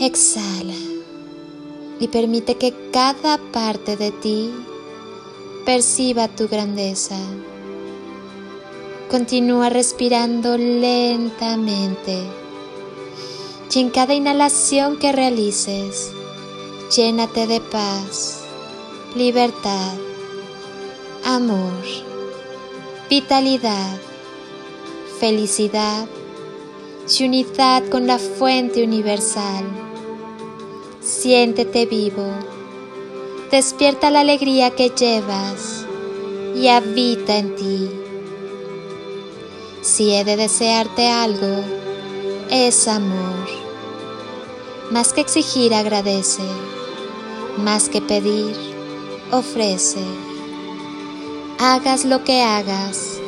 Exhala y permite que cada parte de ti perciba tu grandeza. Continúa respirando lentamente y en cada inhalación que realices, llénate de paz, libertad, amor, vitalidad, felicidad y unidad con la fuente universal. Siéntete vivo, despierta la alegría que llevas y habita en ti. Si he de desearte algo, es amor. Más que exigir, agradece. Más que pedir, ofrece. Hagas lo que hagas,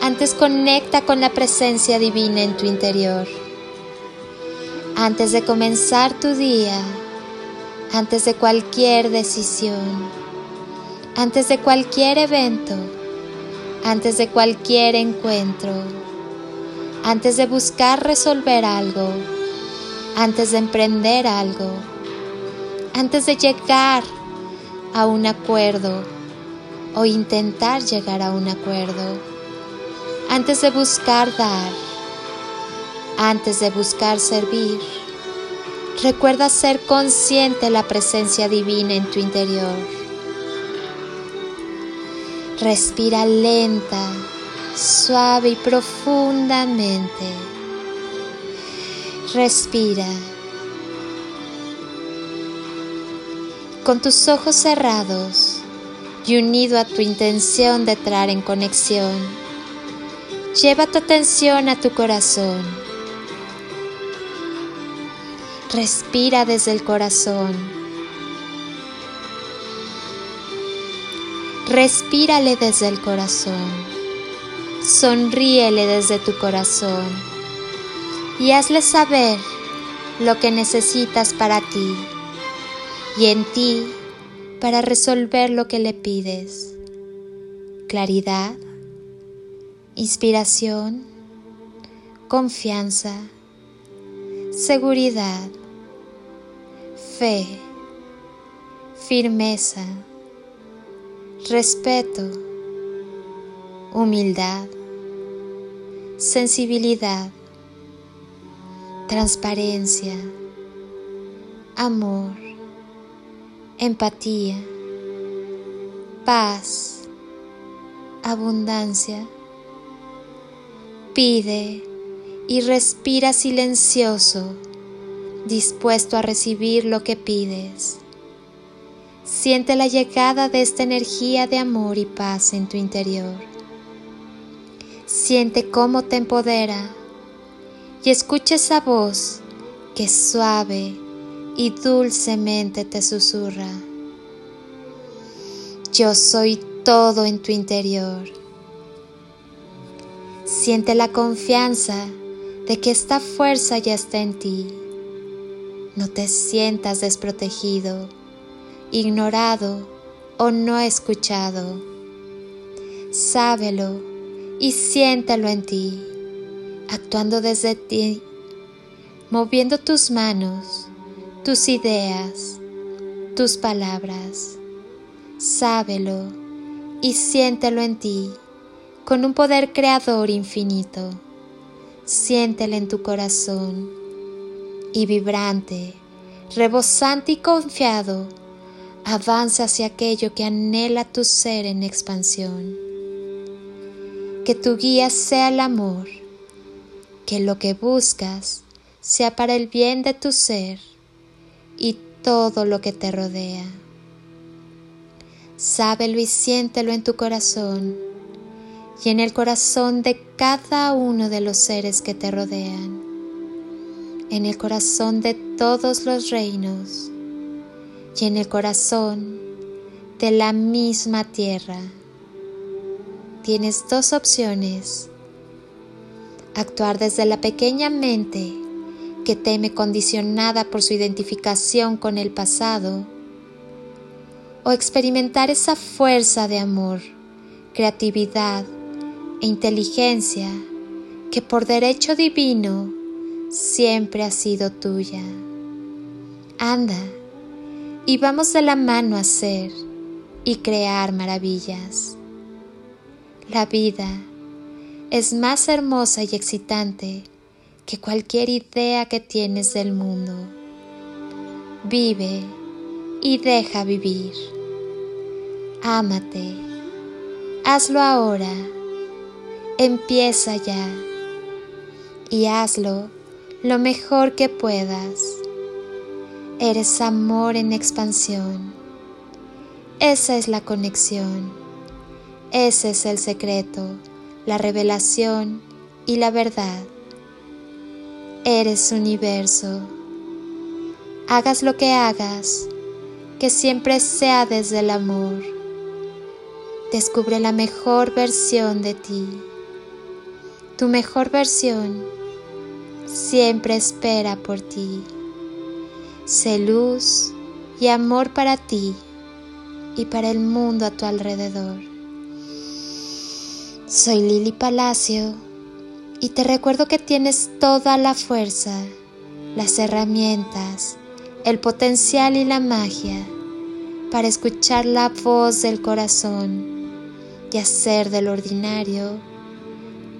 antes conecta con la presencia divina en tu interior. Antes de comenzar tu día, antes de cualquier decisión, antes de cualquier evento, antes de cualquier encuentro, antes de buscar resolver algo, antes de emprender algo, antes de llegar a un acuerdo o intentar llegar a un acuerdo, antes de buscar dar, antes de buscar servir Recuerda ser consciente de la presencia divina en tu interior. Respira lenta, suave y profundamente. Respira. Con tus ojos cerrados y unido a tu intención de entrar en conexión, lleva tu atención a tu corazón Respira desde el corazón. Respírale desde el corazón. Sonríele desde tu corazón. Y hazle saber lo que necesitas para ti y en ti para resolver lo que le pides. Claridad, inspiración, confianza, seguridad fe, firmeza, respeto, humildad, sensibilidad, transparencia, amor, empatía, paz, abundancia. Pide y respira silencioso dispuesto a recibir lo que pides. Siente la llegada de esta energía de amor y paz en tu interior. Siente cómo te empodera y escucha esa voz que suave y dulcemente te susurra. Yo soy todo en tu interior. Siente la confianza de que esta fuerza ya está en ti no te sientas desprotegido, ignorado o no escuchado. Sábelo y siéntelo en ti, actuando desde ti, moviendo tus manos, tus ideas, tus palabras. Sábelo y siéntelo en ti con un poder creador infinito. Siéntelo en tu corazón y vibrante, rebosante y confiado, avanza hacia aquello que anhela tu ser en expansión. Que tu guía sea el amor, que lo que buscas sea para el bien de tu ser y todo lo que te rodea. Sábelo y siéntelo en tu corazón y en el corazón de cada uno de los seres que te rodean, en el corazón de todos los reinos y en el corazón de la misma tierra. Tienes dos opciones. Actuar desde la pequeña mente que teme condicionada por su identificación con el pasado o experimentar esa fuerza de amor, creatividad e inteligencia que por derecho divino siempre ha sido tuya. Anda y vamos de la mano a hacer y crear maravillas. La vida es más hermosa y excitante que cualquier idea que tienes del mundo. Vive y deja vivir. Ámate. Hazlo ahora. Empieza ya. Y hazlo lo mejor que puedas. Eres amor en expansión. Esa es la conexión. Ese es el secreto, la revelación y la verdad. Eres universo. Hagas lo que hagas, que siempre sea desde el amor. Descubre la mejor versión de ti. Tu mejor versión siempre espera por ti. Sé luz y amor para ti y para el mundo a tu alrededor. Soy Lili Palacio y te recuerdo que tienes toda la fuerza, las herramientas, el potencial y la magia para escuchar la voz del corazón y hacer del ordinario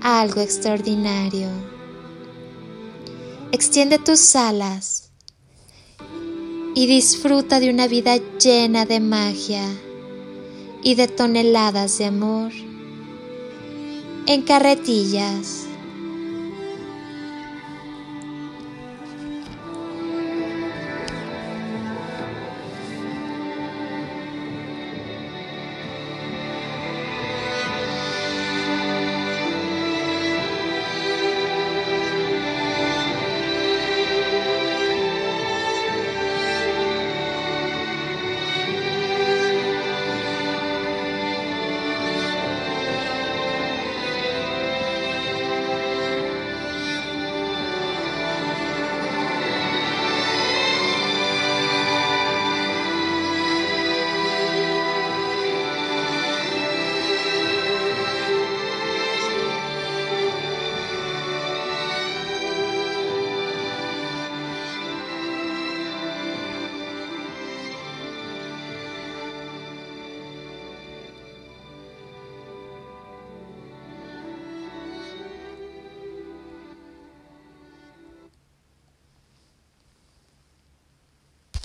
algo extraordinario. Extiende tus alas y disfruta de una vida llena de magia y de toneladas de amor en carretillas